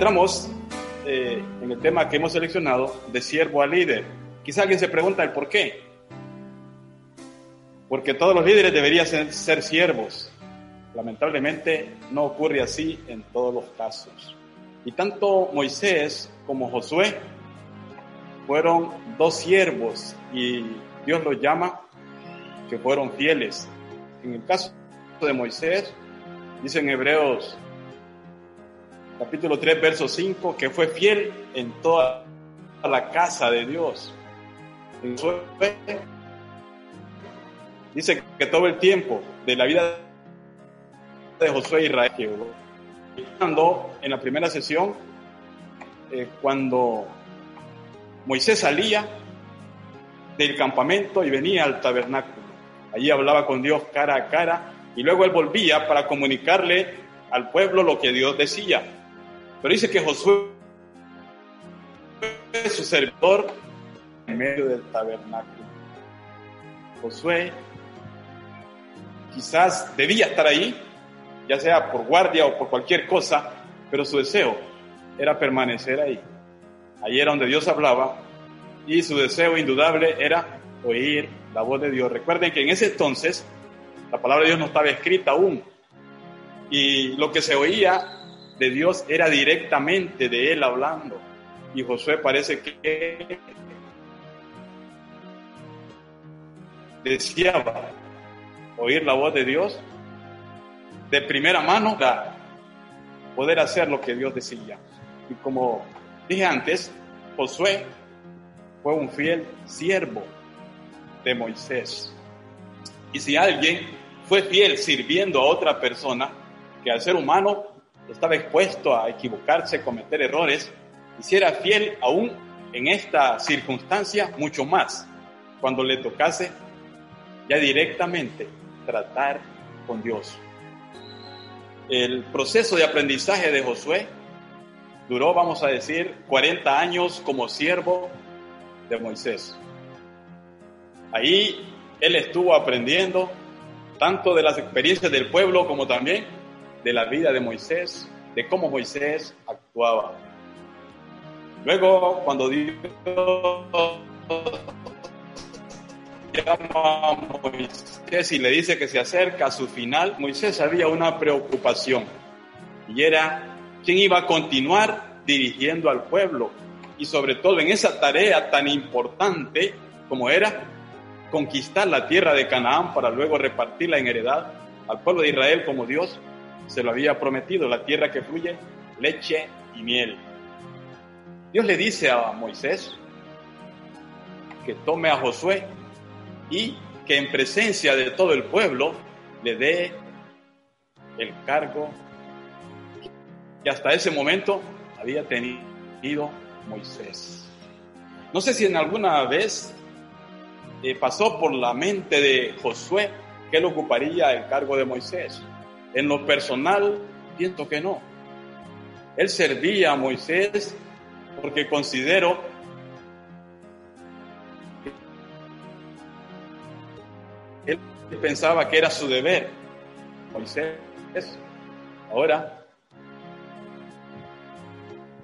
Entramos eh, en el tema que hemos seleccionado de siervo a líder. Quizá alguien se pregunta el por qué. Porque todos los líderes deberían ser, ser siervos. Lamentablemente no ocurre así en todos los casos. Y tanto Moisés como Josué fueron dos siervos y Dios los llama que fueron fieles. En el caso de Moisés, dice en Hebreos capítulo 3, verso 5, que fue fiel en toda la casa de Dios. Dice que todo el tiempo de la vida de Josué Israel, cuando en la primera sesión, eh, cuando Moisés salía del campamento y venía al tabernáculo, allí hablaba con Dios cara a cara y luego él volvía para comunicarle al pueblo lo que Dios decía. Pero dice que Josué su servidor en medio del tabernáculo. Josué quizás debía estar ahí, ya sea por guardia o por cualquier cosa, pero su deseo era permanecer ahí. Ahí era donde Dios hablaba y su deseo indudable era oír la voz de Dios. Recuerden que en ese entonces la palabra de Dios no estaba escrita aún y lo que se oía de Dios era directamente de él hablando. Y Josué parece que deseaba oír la voz de Dios de primera mano para poder hacer lo que Dios decía. Y como dije antes, Josué fue un fiel siervo de Moisés. Y si alguien fue fiel sirviendo a otra persona, que al ser humano estaba expuesto a equivocarse, cometer errores, y si era fiel aún en esta circunstancia, mucho más, cuando le tocase ya directamente tratar con Dios. El proceso de aprendizaje de Josué duró, vamos a decir, 40 años como siervo de Moisés. Ahí él estuvo aprendiendo tanto de las experiencias del pueblo como también de la vida de Moisés, de cómo Moisés actuaba. Luego, cuando Dios llama a Moisés y le dice que se acerca a su final, Moisés había una preocupación y era quién iba a continuar dirigiendo al pueblo y sobre todo en esa tarea tan importante como era conquistar la tierra de Canaán para luego repartirla en heredad al pueblo de Israel como Dios se lo había prometido, la tierra que fluye leche y miel. Dios le dice a Moisés que tome a Josué y que en presencia de todo el pueblo le dé el cargo que hasta ese momento había tenido Moisés. No sé si en alguna vez eh, pasó por la mente de Josué que él ocuparía el cargo de Moisés. En lo personal, pienso que no. Él servía a Moisés porque considero que él pensaba que era su deber. Moisés, ahora,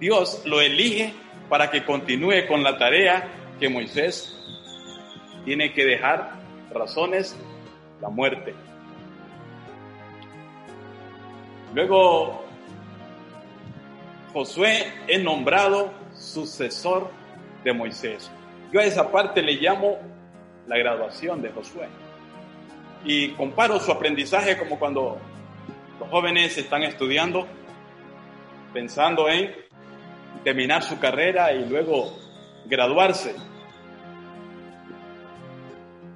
Dios lo elige para que continúe con la tarea que Moisés tiene que dejar razones la muerte. Luego, Josué es nombrado sucesor de Moisés. Yo a esa parte le llamo la graduación de Josué. Y comparo su aprendizaje como cuando los jóvenes están estudiando, pensando en terminar su carrera y luego graduarse.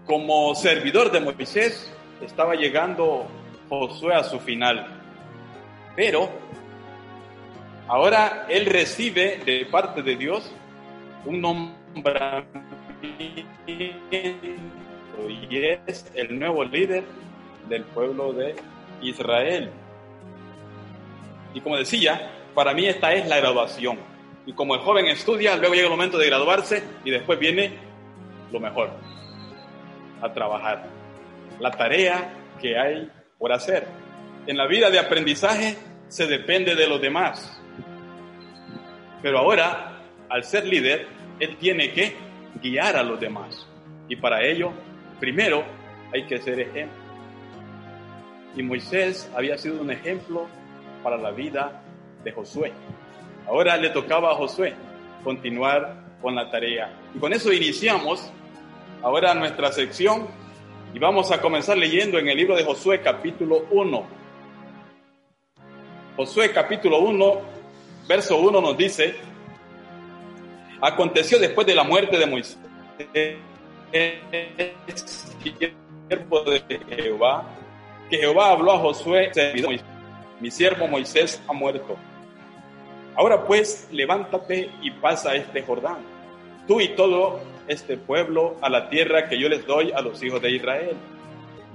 como servidor de Moisés, estaba llegando Josué a su final. Pero ahora él recibe de parte de Dios un nombramiento y es el nuevo líder del pueblo de Israel. Y como decía, para mí esta es la graduación. Y como el joven estudia, luego llega el momento de graduarse y después viene lo mejor, a trabajar. La tarea que hay por hacer. En la vida de aprendizaje se depende de los demás. Pero ahora, al ser líder, él tiene que guiar a los demás. Y para ello, primero, hay que ser ejemplo. Y Moisés había sido un ejemplo para la vida de Josué. Ahora le tocaba a Josué continuar con la tarea. Y con eso iniciamos ahora nuestra sección y vamos a comenzar leyendo en el libro de Josué capítulo 1. Josué capítulo 1, verso 1 nos dice, aconteció después de la muerte de Moisés, siervo de Jehová, que Jehová habló a Josué, mi siervo Moisés ha muerto. Ahora pues, levántate y pasa este Jordán, tú y todo este pueblo a la tierra que yo les doy a los hijos de Israel.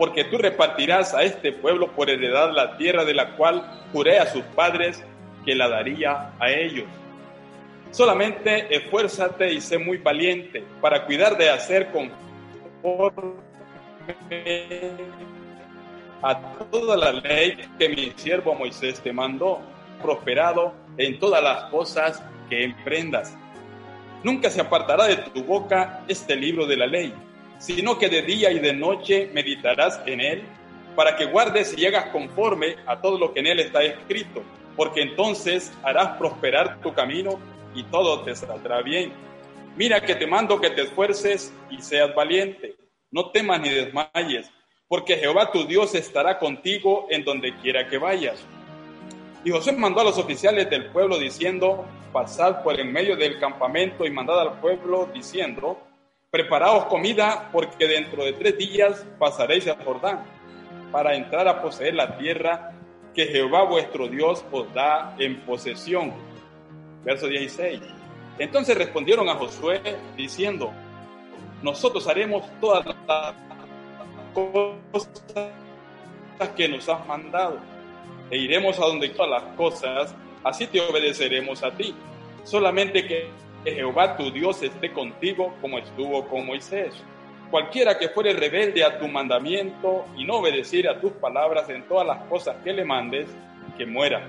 porque tú repartirás a este pueblo por heredad la tierra de la cual juré a sus padres que la daría a ellos. Solamente esfuérzate y sé muy valiente para cuidar de hacer conforme a toda la ley que mi siervo Moisés te mandó, prosperado en todas las cosas que emprendas. Nunca se apartará de tu boca este libro de la ley, sino que de día y de noche meditarás en él, para que guardes y llegas conforme a todo lo que en él está escrito, porque entonces harás prosperar tu camino y todo te saldrá bien. Mira que te mando que te esfuerces y seas valiente. No temas ni desmayes, porque Jehová tu Dios estará contigo en donde quiera que vayas. Y José mandó a los oficiales del pueblo diciendo, pasad por en medio del campamento y mandad al pueblo diciendo, preparaos comida porque dentro de tres días pasaréis a Jordán para entrar a poseer la tierra que Jehová vuestro Dios os da en posesión. Verso 16. Entonces respondieron a Josué diciendo, nosotros haremos todas las cosas que nos has mandado e iremos a donde todas las cosas, así te obedeceremos a ti. Solamente que Jehová tu Dios esté contigo como estuvo con Moisés. Cualquiera que fuere rebelde a tu mandamiento y no obedeciere a tus palabras en todas las cosas que le mandes, que muera.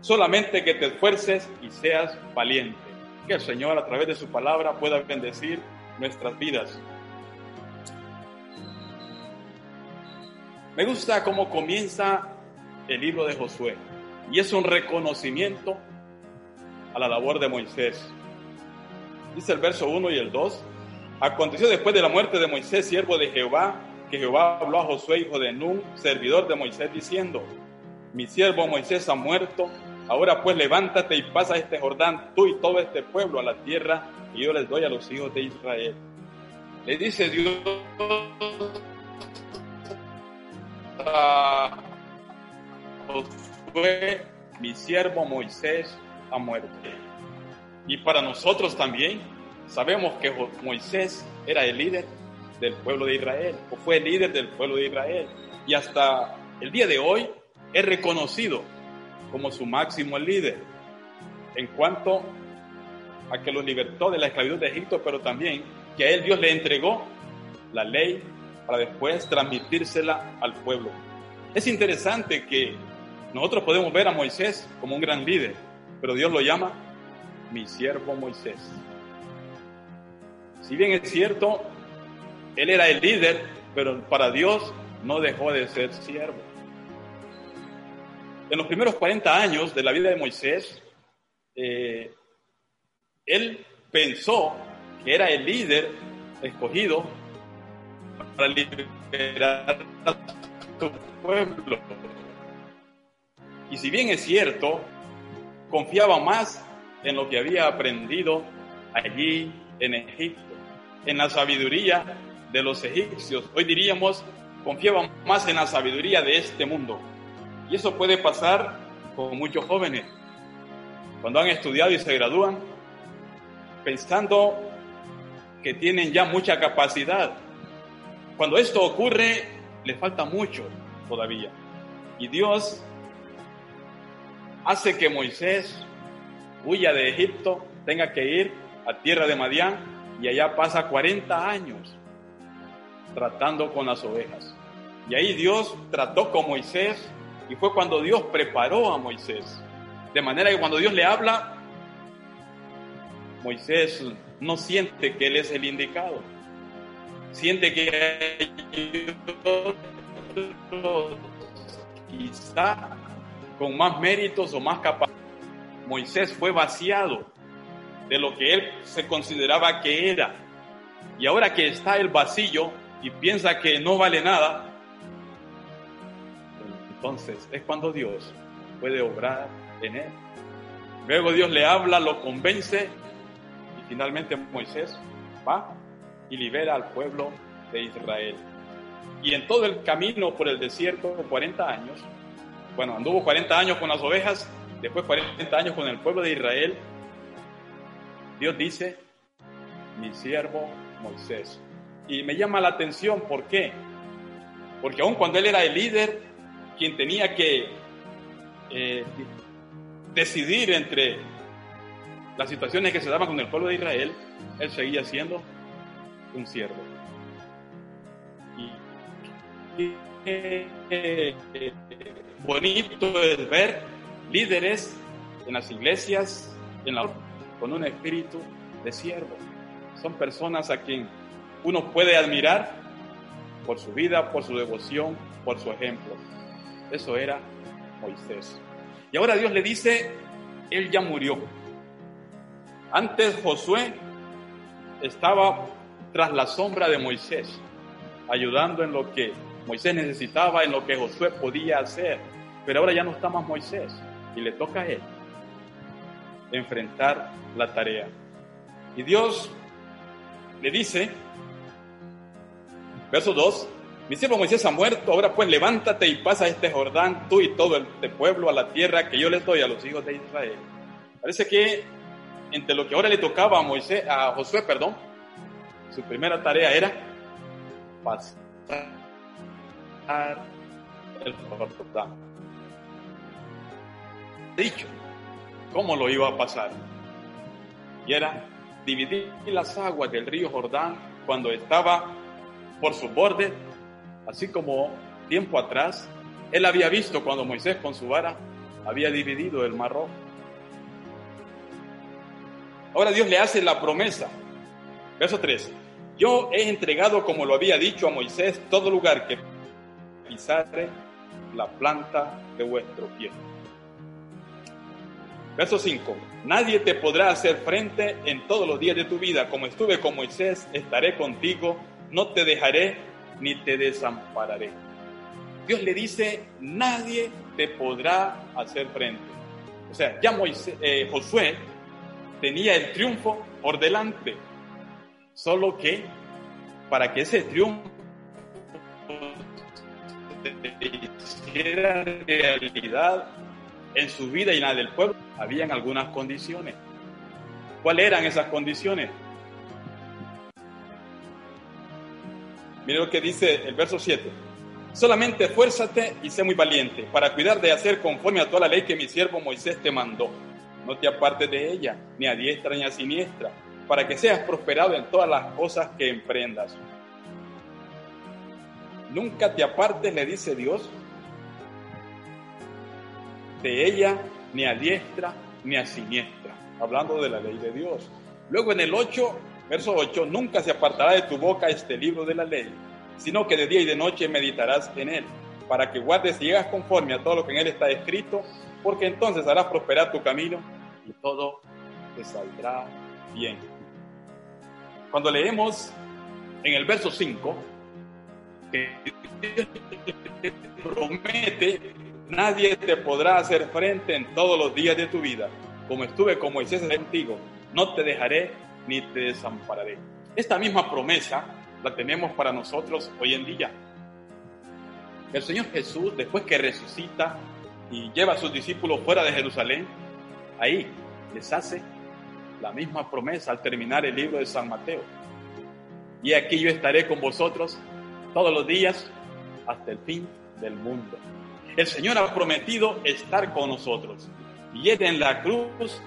Solamente que te esfuerces y seas valiente. Que el Señor a través de su palabra pueda bendecir nuestras vidas. Me gusta cómo comienza el libro de Josué y es un reconocimiento a la labor de Moisés. Dice el verso 1 y el 2, aconteció después de la muerte de Moisés, siervo de Jehová, que Jehová habló a Josué, hijo de Nun, servidor de Moisés, diciendo, mi siervo Moisés ha muerto, ahora pues levántate y pasa este Jordán, tú y todo este pueblo, a la tierra que yo les doy a los hijos de Israel. Le dice Dios mi siervo Moisés ha muerto. Y para nosotros también sabemos que Moisés era el líder del pueblo de Israel, o fue el líder del pueblo de Israel. Y hasta el día de hoy es reconocido como su máximo líder en cuanto a que lo libertó de la esclavitud de Egipto, pero también que a él Dios le entregó la ley para después transmitírsela al pueblo. Es interesante que nosotros podemos ver a Moisés como un gran líder, pero Dios lo llama mi siervo Moisés. Si bien es cierto, él era el líder, pero para Dios no dejó de ser siervo. En los primeros 40 años de la vida de Moisés, eh, él pensó que era el líder escogido para liberar a su pueblo. Y si bien es cierto, confiaba más en lo que había aprendido allí en Egipto, en la sabiduría de los egipcios. Hoy diríamos, confiaba más en la sabiduría de este mundo. Y eso puede pasar con muchos jóvenes. Cuando han estudiado y se gradúan, pensando que tienen ya mucha capacidad. Cuando esto ocurre, le falta mucho todavía. Y Dios hace que Moisés huya de Egipto, tenga que ir a tierra de Madián y allá pasa 40 años tratando con las ovejas. Y ahí Dios trató con Moisés y fue cuando Dios preparó a Moisés. De manera que cuando Dios le habla, Moisés no siente que él es el indicado. Siente que quizá con más méritos o más capacidad. Moisés fue vaciado de lo que él se consideraba que era. Y ahora que está el vacío y piensa que no vale nada, entonces es cuando Dios puede obrar en él. Luego Dios le habla, lo convence y finalmente Moisés va y libera al pueblo de Israel. Y en todo el camino por el desierto, 40 años, bueno, anduvo 40 años con las ovejas, después 40 años con el pueblo de Israel, Dios dice, mi siervo Moisés. Y me llama la atención, ¿por qué? Porque aun cuando él era el líder, quien tenía que eh, decidir entre las situaciones que se daban con el pueblo de Israel, él seguía siendo un siervo. Y, eh, bonito es ver líderes en las iglesias, con un espíritu de siervo. Son personas a quien uno puede admirar por su vida, por su devoción, por su ejemplo. Eso era Moisés. Y ahora Dios le dice, él ya murió. Antes Josué estaba tras la sombra de Moisés, ayudando en lo que Moisés necesitaba, en lo que Josué podía hacer. Pero ahora ya no está más Moisés y le toca a él enfrentar la tarea. Y Dios le dice, verso 2, mi siervo Moisés ha muerto, ahora pues levántate y pasa este Jordán, tú y todo este pueblo, a la tierra que yo les doy a los hijos de Israel. Parece que entre lo que ahora le tocaba a Moisés, a Josué, perdón, su primera tarea era pasar el Jordán. Dicho, ¿cómo lo iba a pasar? Y era dividir las aguas del río Jordán cuando estaba por su borde así como tiempo atrás, él había visto cuando Moisés con su vara había dividido el mar rojo. Ahora Dios le hace la promesa. Verso 3. Yo he entregado, como lo había dicho a Moisés, todo lugar que pisare la planta de vuestro pie. Verso 5. Nadie te podrá hacer frente en todos los días de tu vida. Como estuve con Moisés, estaré contigo, no te dejaré ni te desampararé. Dios le dice, nadie te podrá hacer frente. O sea, ya eh, Josué tenía el triunfo por delante, solo que para que ese triunfo hiciera realidad en su vida y en la del pueblo, habían algunas condiciones. ¿Cuáles eran esas condiciones? Mire lo que dice el verso 7. Solamente esfuérzate y sé muy valiente para cuidar de hacer conforme a toda la ley que mi siervo Moisés te mandó. No te apartes de ella, ni a diestra ni a siniestra, para que seas prosperado en todas las cosas que emprendas. Nunca te apartes, le dice Dios, de ella, ni a diestra ni a siniestra, hablando de la ley de Dios. Luego en el 8 Verso 8, nunca se apartará de tu boca este libro de la ley, sino que de día y de noche meditarás en él, para que guardes y llegas conforme a todo lo que en él está escrito, porque entonces harás prosperar tu camino y todo te saldrá bien. Cuando leemos en el verso 5, que promete, nadie te podrá hacer frente en todos los días de tu vida. Como estuve con Moisés contigo, no te dejaré ni te desampararé. Esta misma promesa la tenemos para nosotros hoy en día. El Señor Jesús, después que resucita y lleva a sus discípulos fuera de Jerusalén, ahí les hace la misma promesa al terminar el libro de San Mateo. Y aquí yo estaré con vosotros todos los días hasta el fin del mundo. El Señor ha prometido estar con nosotros. Y Él en la cruz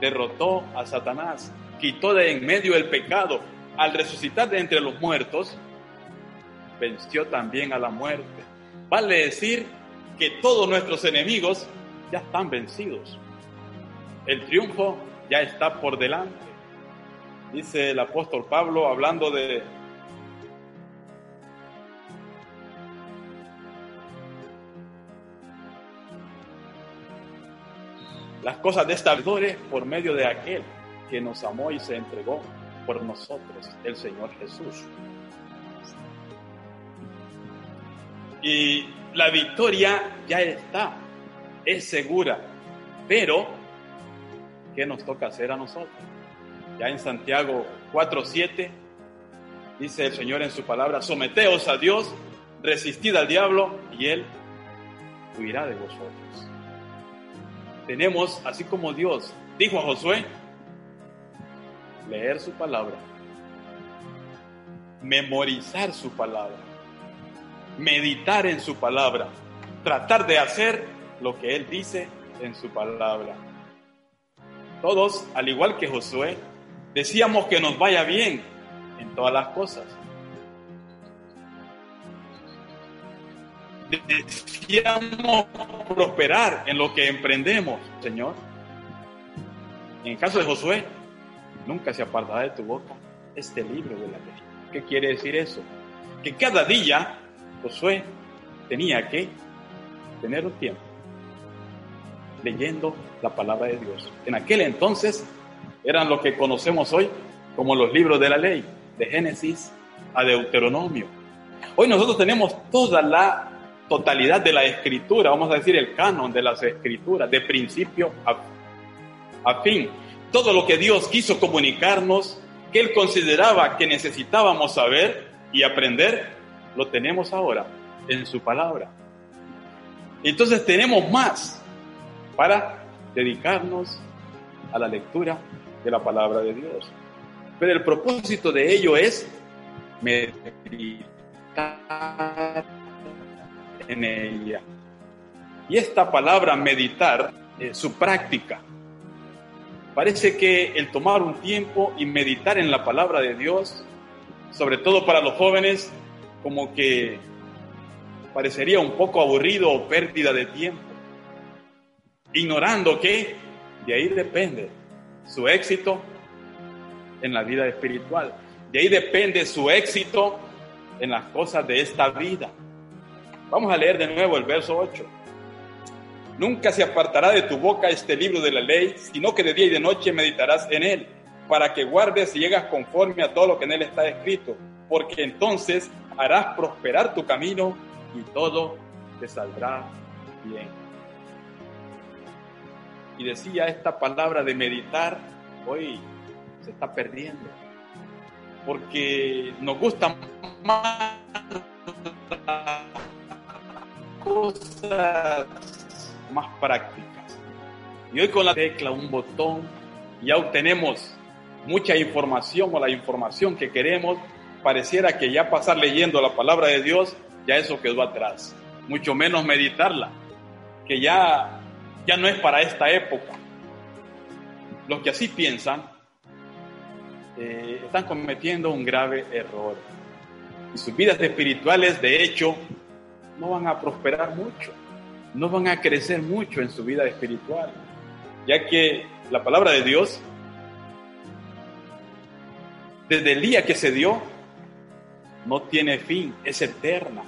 derrotó a Satanás, quitó de en medio el pecado. Al resucitar de entre los muertos, venció también a la muerte. Vale decir que todos nuestros enemigos ya están vencidos. El triunfo ya está por delante. Dice el apóstol Pablo hablando de las cosas de esta vida por medio de aquel que nos amó y se entregó por nosotros, el Señor Jesús. Y la victoria ya está, es segura, pero ¿qué nos toca hacer a nosotros? Ya en Santiago 4:7 dice el Señor en su palabra, someteos a Dios, resistid al diablo y él huirá de vosotros. Tenemos, así como Dios dijo a Josué, leer su palabra, memorizar su palabra, meditar en su palabra, tratar de hacer lo que Él dice en su palabra. Todos, al igual que Josué, decíamos que nos vaya bien en todas las cosas. Decíamos prosperar en lo que emprendemos, Señor. En caso de Josué, nunca se apartará de tu boca este libro de la ley. ¿Qué quiere decir eso? Que cada día Josué tenía que tener un tiempo leyendo la palabra de Dios. En aquel entonces eran lo que conocemos hoy como los libros de la ley, de Génesis a Deuteronomio. Hoy nosotros tenemos toda la totalidad de la escritura, vamos a decir el canon de las escrituras, de principio a, fin. Todo lo que Dios quiso comunicarnos, que Él consideraba que necesitábamos saber y aprender, lo tenemos ahora en su palabra. Entonces tenemos más para dedicarnos a la lectura de la palabra de Dios. Pero el propósito de ello es meditar en ella. Y esta palabra meditar, su práctica, parece que el tomar un tiempo y meditar en la palabra de Dios, sobre todo para los jóvenes, como que parecería un poco aburrido o pérdida de tiempo, ignorando que de ahí depende su éxito en la vida espiritual, de ahí depende su éxito en las cosas de esta vida. Vamos a leer de nuevo el verso 8. Nunca se apartará de tu boca este libro de la ley, sino que de día y de noche meditarás en él, para que guardes y llegas conforme a todo lo que en él está escrito, porque entonces harás prosperar tu camino y todo te saldrá bien. Y decía esta palabra de meditar, hoy se está perdiendo, porque nos gusta más cosas más prácticas. Y hoy con la tecla, un botón, ya obtenemos mucha información o la información que queremos. Pareciera que ya pasar leyendo la palabra de Dios, ya eso quedó atrás. Mucho menos meditarla, que ya, ya no es para esta época. Los que así piensan eh, están cometiendo un grave error. Y sus vidas espirituales, de hecho, no van a prosperar mucho, no van a crecer mucho en su vida espiritual, ya que la palabra de Dios, desde el día que se dio, no tiene fin, es eterna.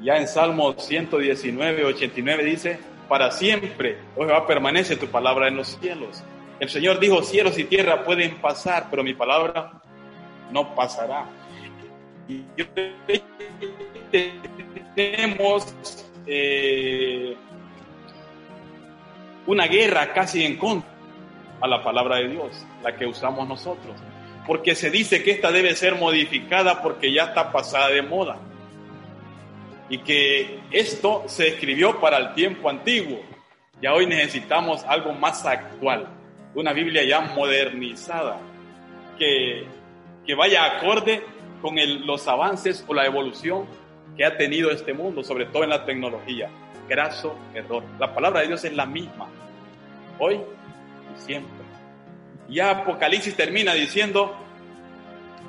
Ya en Salmo 119, 89 dice, para siempre, oh Jehová, permanece tu palabra en los cielos. El Señor dijo, cielos y tierra pueden pasar, pero mi palabra no pasará. Y tenemos eh, una guerra casi en contra a la palabra de Dios, la que usamos nosotros. Porque se dice que esta debe ser modificada porque ya está pasada de moda. Y que esto se escribió para el tiempo antiguo. Ya hoy necesitamos algo más actual, una Biblia ya modernizada, que, que vaya acorde con los avances o la evolución que ha tenido este mundo, sobre todo en la tecnología. Graso error. La palabra de Dios es la misma, hoy y siempre. Ya Apocalipsis termina diciendo,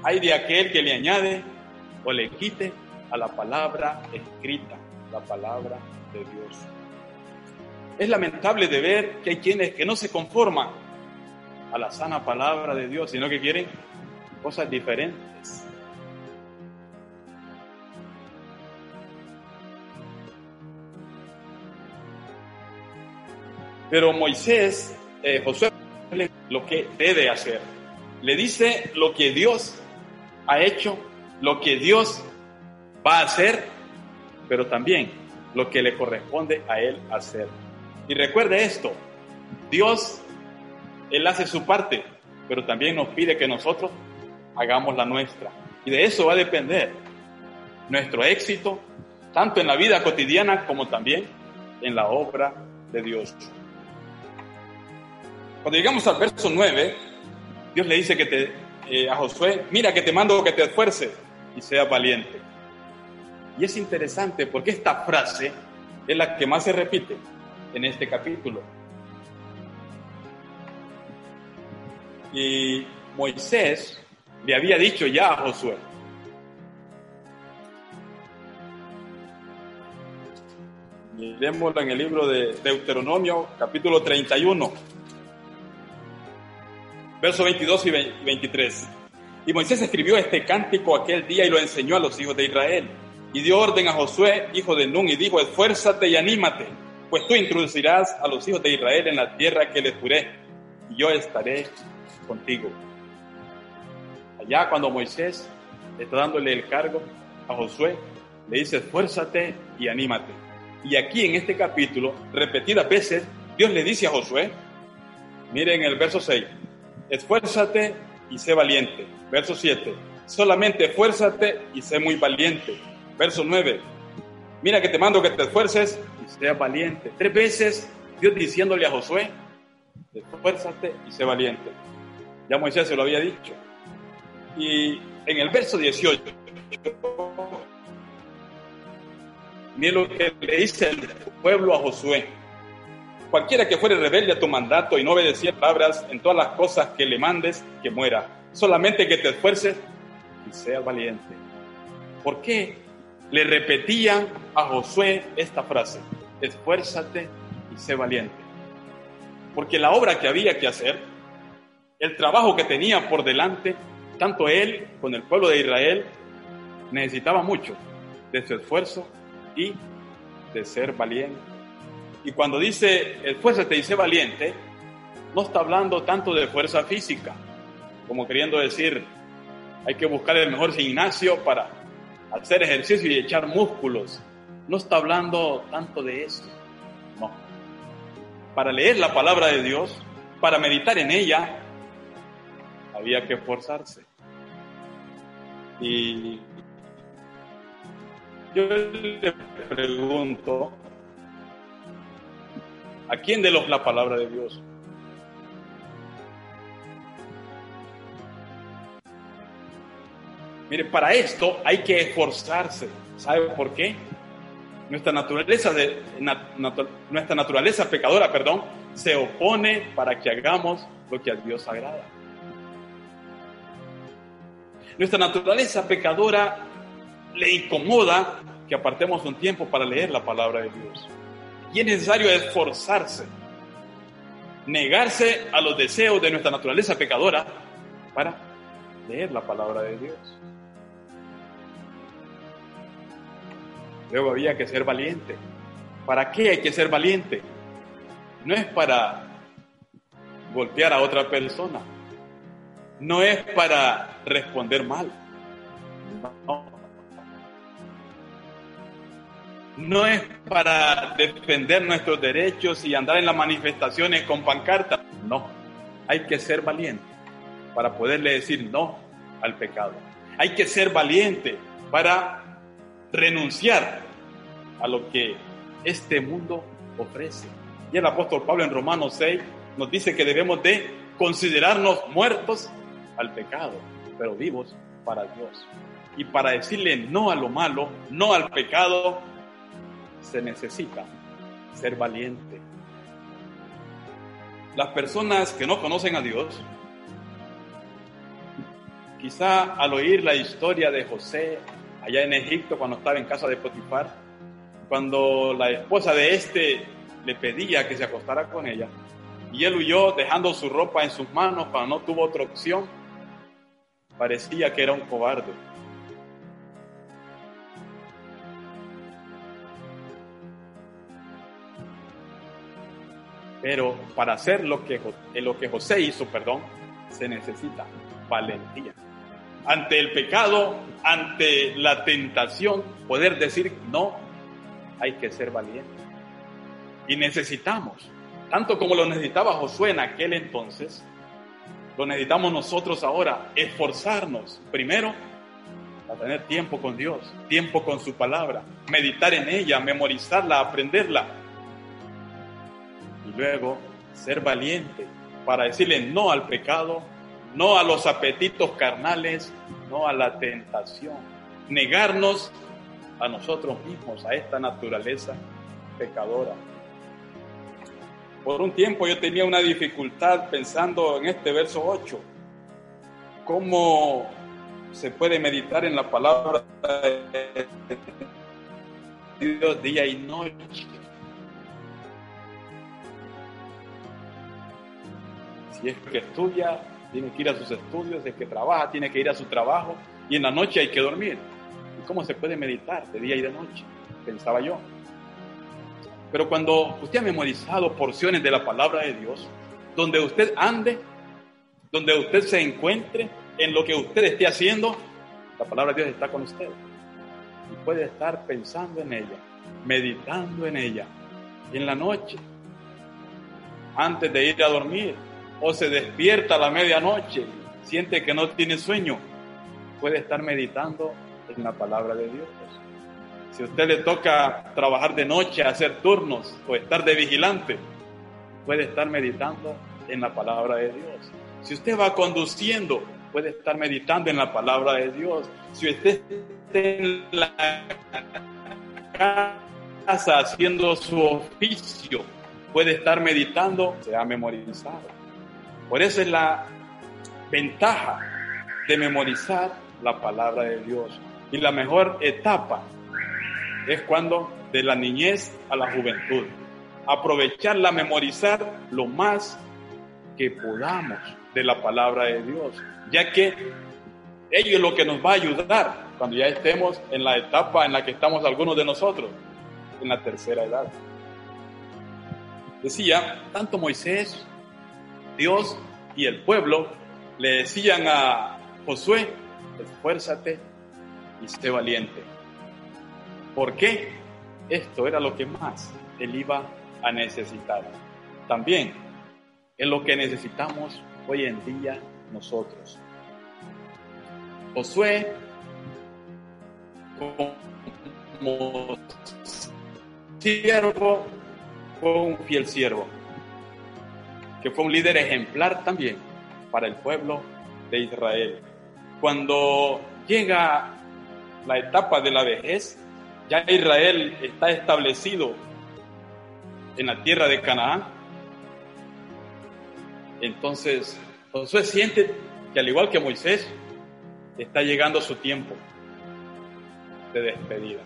hay de aquel que le añade o le quite a la palabra escrita, la palabra de Dios. Es lamentable de ver que hay quienes que no se conforman a la sana palabra de Dios, sino que quieren cosas diferentes. Pero Moisés, eh, Josué, lo que debe hacer. Le dice lo que Dios ha hecho, lo que Dios va a hacer, pero también lo que le corresponde a él hacer. Y recuerde esto, Dios, Él hace su parte, pero también nos pide que nosotros hagamos la nuestra. Y de eso va a depender nuestro éxito, tanto en la vida cotidiana como también en la obra de Dios. Cuando llegamos al verso 9, Dios le dice que eh, a Josué, mira que te mando que te esfuerces y seas valiente. Y es interesante porque esta frase es la que más se repite en este capítulo. Y Moisés le había dicho ya a Josué, Miremoslo en el libro de Deuteronomio, capítulo 31 versos 22 y 23. Y Moisés escribió este cántico aquel día y lo enseñó a los hijos de Israel. Y dio orden a Josué, hijo de Nun, y dijo, esfuérzate y anímate, pues tú introducirás a los hijos de Israel en la tierra que les juré, y yo estaré contigo. Allá cuando Moisés está dándole el cargo a Josué, le dice, esfuérzate y anímate. Y aquí en este capítulo, repetidas veces, Dios le dice a Josué, miren el verso 6, esfuérzate y sé valiente. Verso 7, solamente esfuérzate y sé muy valiente. Verso 9, mira que te mando que te esfuerces y seas valiente. Tres veces Dios diciéndole a Josué, esfuérzate y sé valiente. Ya Moisés se lo había dicho. Y en el verso 18, mira lo que le dice el pueblo a Josué Cualquiera que fuere rebelde a tu mandato y no obedeciera palabras en todas las cosas que le mandes, que muera. Solamente que te esfuerces y seas valiente. ¿Por qué le repetían a Josué esta frase? Esfuérzate y sé valiente. Porque la obra que había que hacer, el trabajo que tenía por delante, tanto él con el pueblo de Israel, necesitaba mucho de su esfuerzo y de ser valiente. Y cuando dice esfuérzate y sé valiente, no está hablando tanto de fuerza física, como queriendo decir, hay que buscar el mejor gimnasio para hacer ejercicio y echar músculos. No está hablando tanto de eso. No. Para leer la palabra de Dios, para meditar en ella, había que esforzarse. Y yo le pregunto, ¿A quién de los la palabra de Dios? Mire, para esto hay que esforzarse. ¿Sabe por qué? Nuestra naturaleza, nuestra naturaleza pecadora, perdón, se opone para que hagamos lo que a Dios agrada. Nuestra naturaleza pecadora le incomoda que apartemos un tiempo para leer la palabra de Dios. Y es necesario esforzarse, negarse a los deseos de nuestra naturaleza pecadora para leer la palabra de Dios. Luego había que ser valiente. ¿Para qué hay que ser valiente? No es para golpear a otra persona. No es para responder mal. No es para defender nuestros derechos y andar en las manifestaciones con pancartas. No. Hay que ser valiente para poderle decir no al pecado. Hay que ser valiente para renunciar a lo que este mundo ofrece. Y el apóstol Pablo en Romanos 6 nos dice que debemos de considerarnos muertos al pecado, pero vivos para Dios. Y para decirle no a lo malo, no al pecado, se necesita ser valiente. Las personas que no conocen a Dios, quizá al oír la historia de José allá en Egipto cuando estaba en casa de Potifar, cuando la esposa de este le pedía que se acostara con ella, y él huyó dejando su ropa en sus manos cuando no tuvo otra opción, parecía que era un cobarde. Pero para hacer lo que, lo que José hizo, perdón, se necesita valentía. Ante el pecado, ante la tentación, poder decir no, hay que ser valiente. Y necesitamos tanto como lo necesitaba Josué en aquel entonces, lo necesitamos nosotros ahora, esforzarnos primero a tener tiempo con Dios, tiempo con su palabra, meditar en ella, memorizarla, aprenderla. Luego ser valiente para decirle no al pecado, no a los apetitos carnales, no a la tentación. Negarnos a nosotros mismos, a esta naturaleza pecadora. Por un tiempo yo tenía una dificultad pensando en este verso 8. ¿Cómo se puede meditar en la palabra día y noche? Si es que estudia, tiene que ir a sus estudios, es que trabaja, tiene que ir a su trabajo y en la noche hay que dormir. ¿Y cómo se puede meditar de día y de noche? Pensaba yo. Pero cuando usted ha memorizado porciones de la palabra de Dios, donde usted ande, donde usted se encuentre, en lo que usted esté haciendo, la palabra de Dios está con usted. Y puede estar pensando en ella, meditando en ella, en la noche, antes de ir a dormir, o se despierta a la medianoche, siente que no tiene sueño, puede estar meditando en la palabra de Dios. Si a usted le toca trabajar de noche, hacer turnos o estar de vigilante, puede estar meditando en la palabra de Dios. Si usted va conduciendo, puede estar meditando en la palabra de Dios. Si usted está en la casa haciendo su oficio, puede estar meditando, se ha memorizado. Por eso es la ventaja de memorizar la palabra de Dios. Y la mejor etapa es cuando de la niñez a la juventud. Aprovecharla, memorizar lo más que podamos de la palabra de Dios, ya que ello es lo que nos va a ayudar cuando ya estemos en la etapa en la que estamos algunos de nosotros, en la tercera edad. Decía, tanto Moisés, Dios y el pueblo le decían a Josué, esfuérzate y sé valiente ¿Por qué? Esto era lo que más él iba a necesitar. También es lo que necesitamos hoy en día nosotros. Josué, como siervo, fue un fiel siervo, que fue un líder ejemplar también para el pueblo de Israel. Cuando llega la etapa de la vejez, ya Israel está establecido en la tierra de Canaán. Entonces, Josué siente que al igual que Moisés, está llegando su tiempo de despedida.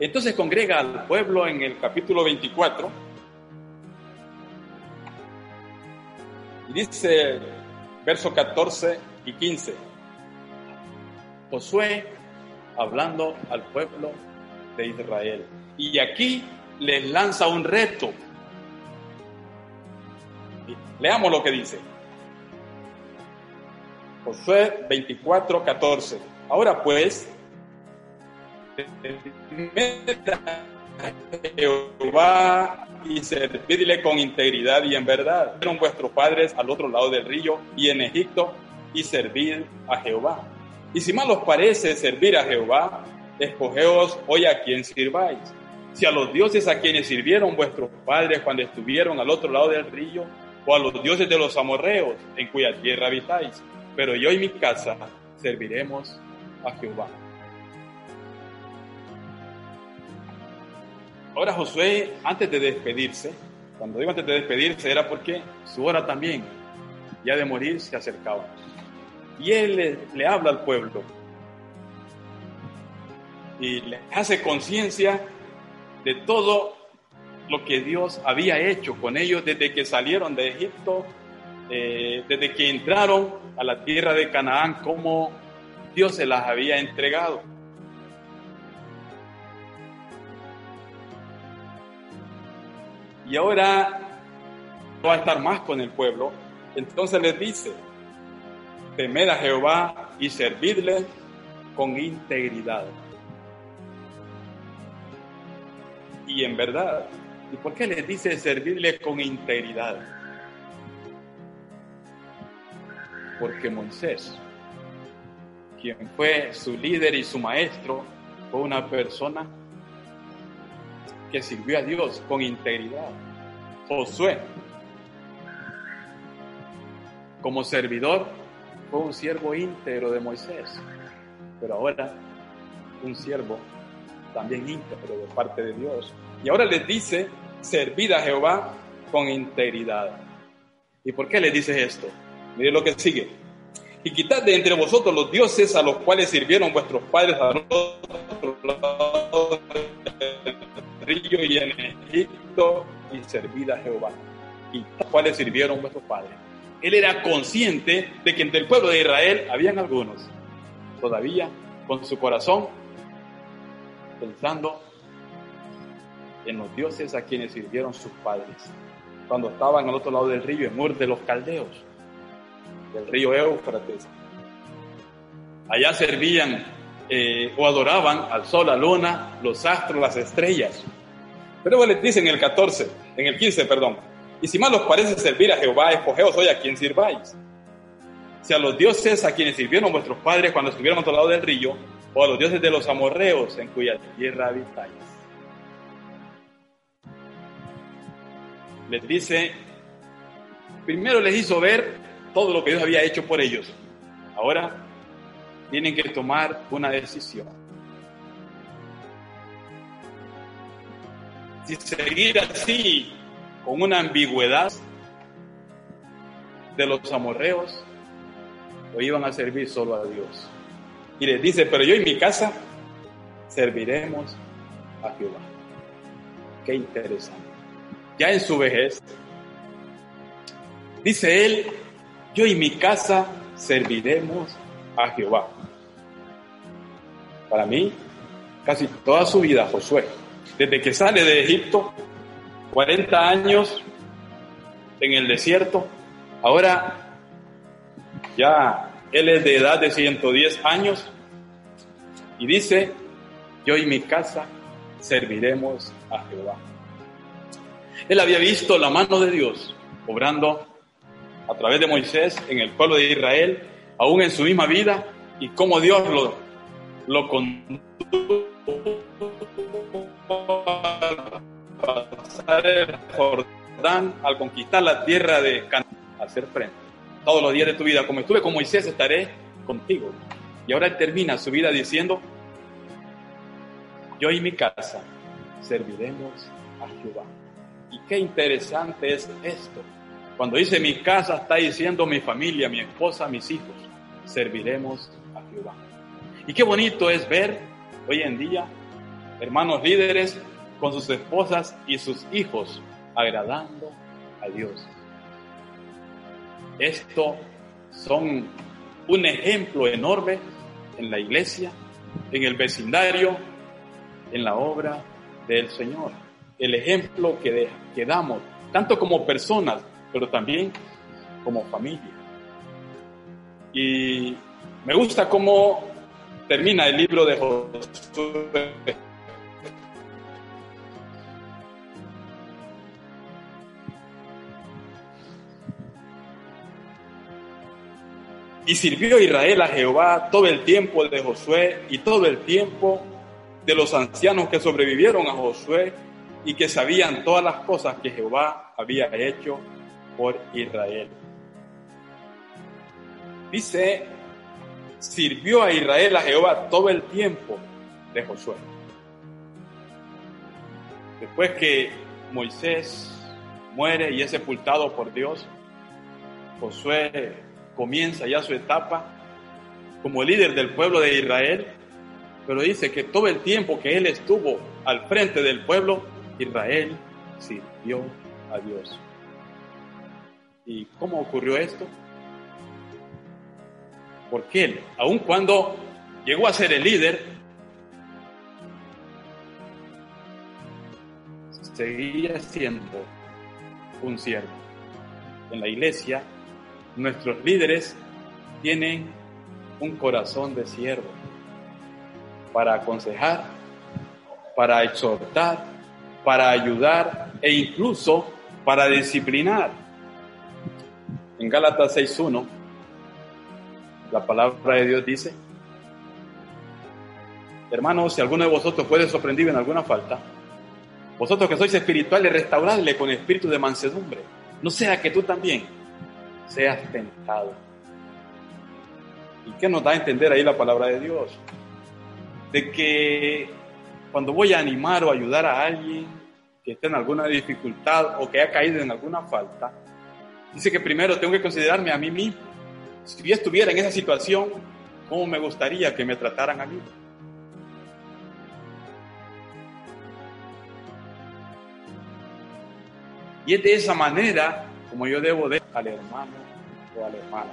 Entonces congrega al pueblo en el capítulo 24 y dice verso 14 y 15, Josué hablando al pueblo de Israel. Y aquí les lanza un reto. Leamos lo que dice. Josué 24, 14. Ahora pues, Jehová y servidle con integridad y en verdad. Fueron vuestros padres al otro lado del río y en Egipto y servir a Jehová. Y si mal os parece servir a Jehová, escogeos hoy a quien sirváis. Si a los dioses a quienes sirvieron vuestros padres cuando estuvieron al otro lado del río, o a los dioses de los amorreos en cuya tierra habitáis. Pero yo y mi casa serviremos a Jehová. Ahora Josué, antes de despedirse, cuando digo antes de despedirse era porque su hora también, ya de morir, se acercaba. Y él le, habla al pueblo y le hace conciencia de todo lo que Dios había hecho con ellos desde que salieron de Egipto, eh, desde que entraron a la tierra de Canaán, cómo Dios se las había entregado. Y ahora va a estar más con el pueblo. Entonces les dice, temed a Jehová y servidle con integridad. Y en verdad, ¿y por qué les dice servirle con integridad? Porque Moisés, quien fue su líder y su maestro, fue una persona que sirvió a Dios con integridad. Josué, como servidor, fue un siervo íntegro de Moisés, pero ahora un siervo también íntegro de parte de Dios. Y ahora les dice, servid a Jehová con integridad. ¿Y por qué le dice esto? Mire lo que sigue. Y quitad de entre vosotros los dioses a los cuales sirvieron vuestros padres a otro lado y en Egipto y servida a Jehová. Y cuales sirvieron vuestros padres. Él era consciente de que entre el pueblo de Israel habían algunos, todavía con su corazón, pensando en los dioses a quienes sirvieron sus padres, cuando estaban al otro lado del río, en Ur de los Caldeos, del río Éufrates. Allá servían eh, o adoraban al sol, la luna, los astros, las estrellas. Pero les dice en el 14, en el 15, perdón, y si mal os parece servir a Jehová, escogeos hoy a quien sirváis. Si a los dioses a quienes sirvieron vuestros padres cuando estuvieron a otro lado del río, o a los dioses de los amorreos en cuya tierra habitáis. Les dice, primero les hizo ver todo lo que Dios había hecho por ellos. Ahora tienen que tomar una decisión. Si seguir así, con una ambigüedad de los amorreos, o iban a servir solo a Dios. Y les dice, pero yo y mi casa serviremos a Jehová. Qué interesante. Ya en su vejez, dice él, yo y mi casa serviremos a Jehová. Para mí, casi toda su vida, Josué, desde que sale de Egipto, 40 años en el desierto, ahora ya él es de edad de 110 años y dice, yo y mi casa serviremos a Jehová. Él había visto la mano de Dios obrando a través de Moisés en el pueblo de Israel, aún en su misma vida, y cómo Dios lo, lo condujo Jordán al conquistar la tierra de Canaán, ser frente. Todos los días de tu vida, como estuve con Moisés, estaré contigo. Y ahora termina su vida diciendo, yo y mi casa serviremos a Jehová. Y qué interesante es esto. Cuando dice mi casa, está diciendo mi familia, mi esposa, mis hijos, serviremos a Jehová. Y qué bonito es ver hoy en día hermanos líderes con sus esposas y sus hijos agradando a Dios. Esto son un ejemplo enorme en la iglesia, en el vecindario en la obra del Señor. El ejemplo que, que damos, tanto como personas, pero también como familia. Y me gusta cómo termina el libro de Josué. Y sirvió Israel a Jehová todo el tiempo de Josué y todo el tiempo de los ancianos que sobrevivieron a Josué y que sabían todas las cosas que Jehová había hecho por Israel. Dice, sirvió a Israel a Jehová todo el tiempo de Josué. Después que Moisés muere y es sepultado por Dios, Josué comienza ya su etapa como líder del pueblo de Israel, pero dice que todo el tiempo que él estuvo al frente del pueblo, Israel sirvió a Dios. ¿Y cómo ocurrió esto? Porque él, aun cuando llegó a ser el líder, seguía siendo un siervo. En la iglesia, nuestros líderes tienen un corazón de siervo para aconsejar, para exhortar, para ayudar e incluso para disciplinar. En Gálatas 6.1, la palabra de Dios dice, hermanos, si alguno de vosotros puede sorprendido en alguna falta, vosotros que sois espirituales, restauradle con espíritu de mansedumbre, no sea que tú también seas tentado. ¿Y qué nos da a entender ahí la palabra de Dios? De que cuando voy a animar o ayudar a alguien que esté en alguna dificultad o que haya caído en alguna falta, dice que primero tengo que considerarme a mí mismo. Si yo estuviera en esa situación, ¿cómo me gustaría que me trataran a mí? Y es de esa manera como yo debo de al hermano o a la hermana.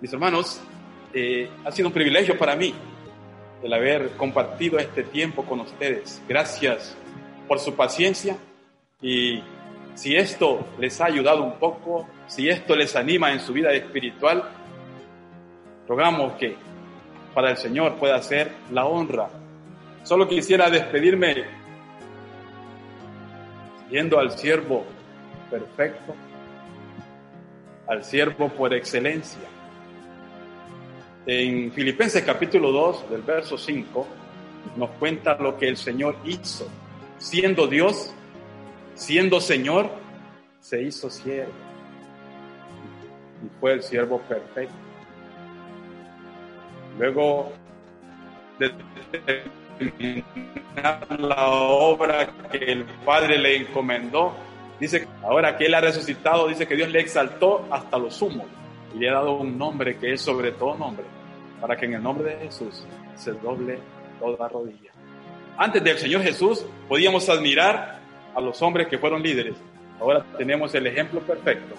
Mis hermanos, eh, ha sido un privilegio para mí el haber compartido este tiempo con ustedes. Gracias por su paciencia y si esto les ha ayudado un poco, si esto les anima en su vida espiritual, rogamos que para el Señor pueda ser la honra. Solo quisiera despedirme yendo al siervo perfecto, al siervo por excelencia. En Filipenses capítulo 2, del verso 5, nos cuenta lo que el Señor hizo. Siendo Dios, siendo Señor, se hizo siervo. Y fue el siervo perfecto. Luego de terminar la obra que el Padre le encomendó, Dice, ahora que Él ha resucitado, dice que Dios le exaltó hasta lo sumo y le ha dado un nombre que es sobre todo nombre, para que en el nombre de Jesús se doble toda rodilla. Antes del Señor Jesús podíamos admirar a los hombres que fueron líderes. Ahora tenemos el ejemplo perfecto,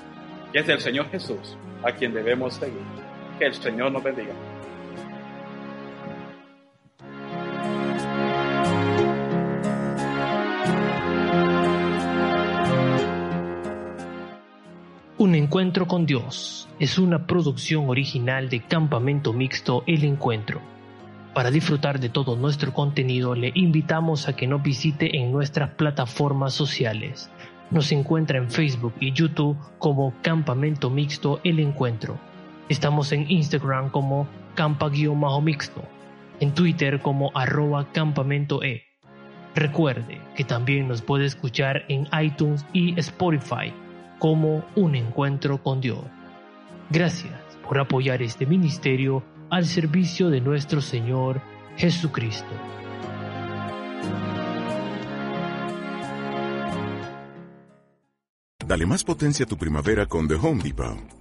que es el Señor Jesús, a quien debemos seguir. Que el Señor nos bendiga. Un encuentro con Dios es una producción original de Campamento Mixto El Encuentro. Para disfrutar de todo nuestro contenido le invitamos a que nos visite en nuestras plataformas sociales. Nos encuentra en Facebook y YouTube como Campamento Mixto El Encuentro. Estamos en Instagram como campa-mixto, en Twitter como arroba campamento E. Recuerde que también nos puede escuchar en iTunes y Spotify como un encuentro con Dios. Gracias por apoyar este ministerio al servicio de nuestro Señor Jesucristo. Dale más potencia a tu primavera con The Home Depot.